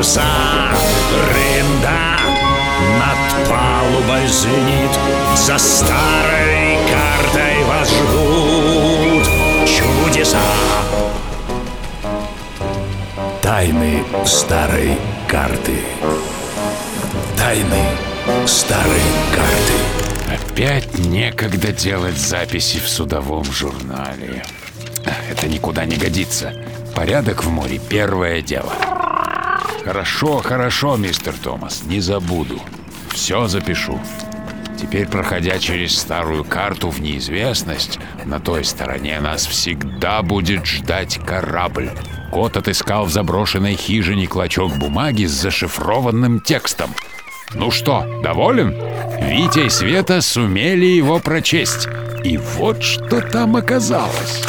паруса Рында над палубой звенит За старой картой вас ждут чудеса Тайны старой карты Тайны старой карты Опять некогда делать записи в судовом журнале. Это никуда не годится. Порядок в море – первое дело. Хорошо, хорошо, мистер Томас, не забуду. Все запишу. Теперь, проходя через старую карту в неизвестность, на той стороне нас всегда будет ждать корабль. Кот отыскал в заброшенной хижине клочок бумаги с зашифрованным текстом. Ну что, доволен? Витя и Света сумели его прочесть. И вот что там оказалось.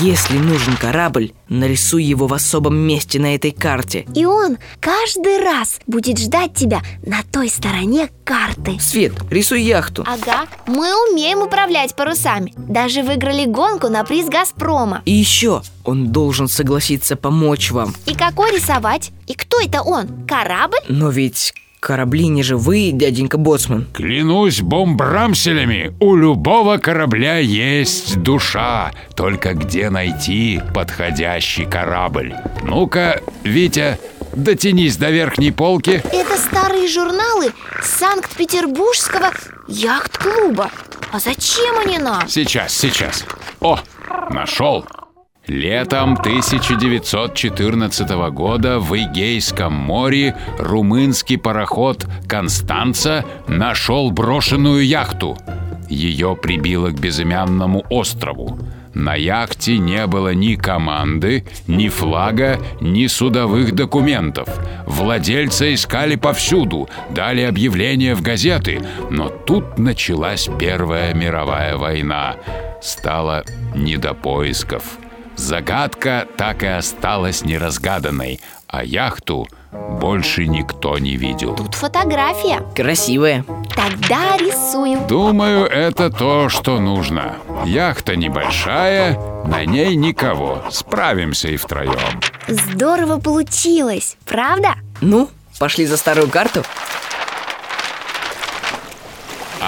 Если нужен корабль, нарисуй его в особом месте на этой карте И он каждый раз будет ждать тебя на той стороне карты Свет, рисуй яхту Ага, мы умеем управлять парусами Даже выиграли гонку на приз Газпрома И еще, он должен согласиться помочь вам И какой рисовать? И кто это он? Корабль? Но ведь корабли не живые, дяденька Боцман Клянусь бомбрамселями, у любого корабля есть душа. Только где найти подходящий корабль? Ну-ка, Витя, дотянись до верхней полки. Это старые журналы Санкт-Петербургского яхт-клуба А зачем они нам? Сейчас, сейчас. О, нашел. Летом 1914 года в Эгейском море румынский пароход «Констанца» нашел брошенную яхту. Ее прибило к безымянному острову. На яхте не было ни команды, ни флага, ни судовых документов. Владельца искали повсюду, дали объявления в газеты, но тут началась Первая мировая война. Стало не до поисков. Загадка так и осталась неразгаданной, а яхту больше никто не видел. Тут фотография Красивая Тогда рисую Думаю, это то, что нужно. Яхта небольшая, на ней никого. Справимся и втроем. Здорово получилось, правда? Ну, пошли за старую карту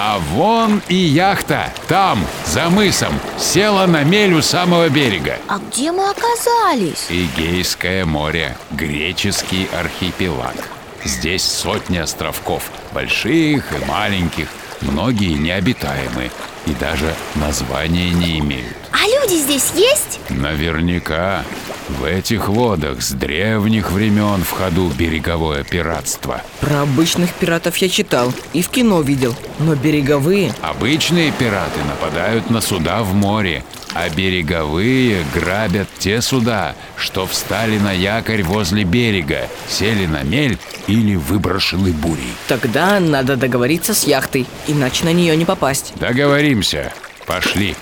А вон и яхта, там, за мысом, села на мель у самого берега. А где мы оказались? Эгейское море, греческий архипелаг. Здесь сотни островков, больших и маленьких, многие необитаемы и даже названия не имеют. А люди здесь есть? Наверняка в этих водах с древних времен в ходу береговое пиратство. Про обычных пиратов я читал и в кино видел Но береговые Обычные пираты нападают на суда в море, а береговые грабят те суда, что встали на якорь возле берега, сели на мель или выброшены бурей. Тогда надо договориться с яхтой Иначе на нее не попасть Договоримся. Пошли.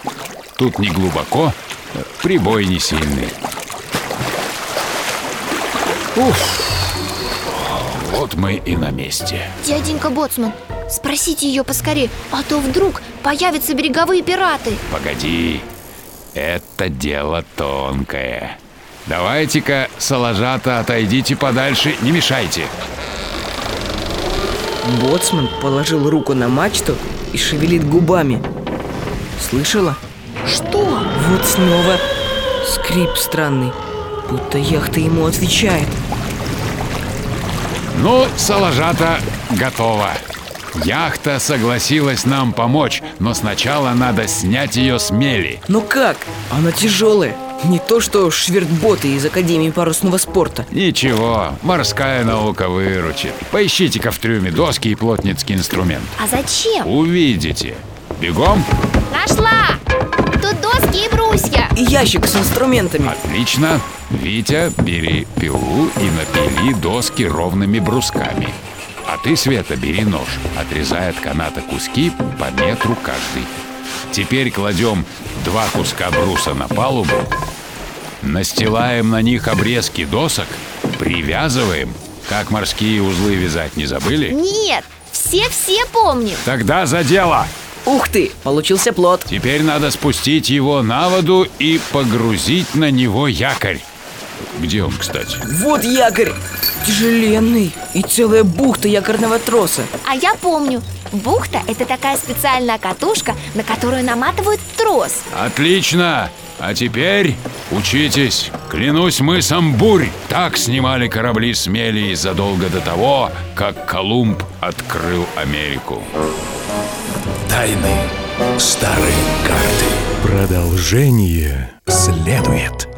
Тут не глубоко, прибой не сильный. Вот мы и на месте. Дяденька Боцман, спросите ее поскорее А то вдруг появятся береговые пираты Погоди, это дело тонкое. Давайте-ка, салажата, отойдите подальше, не мешайте. Боцман положил руку на мачту и шевелит губами Слышала? Что? Вот снова скрип странный Будто яхта ему отвечает Ну, салажата готова. Яхта согласилась нам помочь, но сначала надо снять ее с мели. Но как? Она тяжелая Не то что швертботы из Академии парусного спорта Ничего, морская наука выручит. Поищите-ка в трюме доски и плотницкий инструмент. А зачем? Увидите. Бегом. Нашла! Тут доски и брусья И ящик с инструментами Отлично. Витя, бери пилу и напили доски ровными брусками. А ты, Света, бери нож, отрезай от каната куски по метру каждый. Теперь кладем два куска бруса на палубу, настилаем на них обрезки досок, привязываем. Как морские узлы вязать не забыли? Нет, все-все помним Тогда за дело! Ух ты, получился плод Теперь надо спустить его на воду и погрузить на него якорь. Где он, кстати? Вот якорь Тяжеленный И целая бухта якорного троса А я помню Бухта – это такая специальная катушка, на которую наматывают трос Отлично! А теперь учитесь. Клянусь мысом бурь. Так снимали корабли с мели задолго до того, как Колумб открыл Америку. Тайны старой карты. Продолжение следует.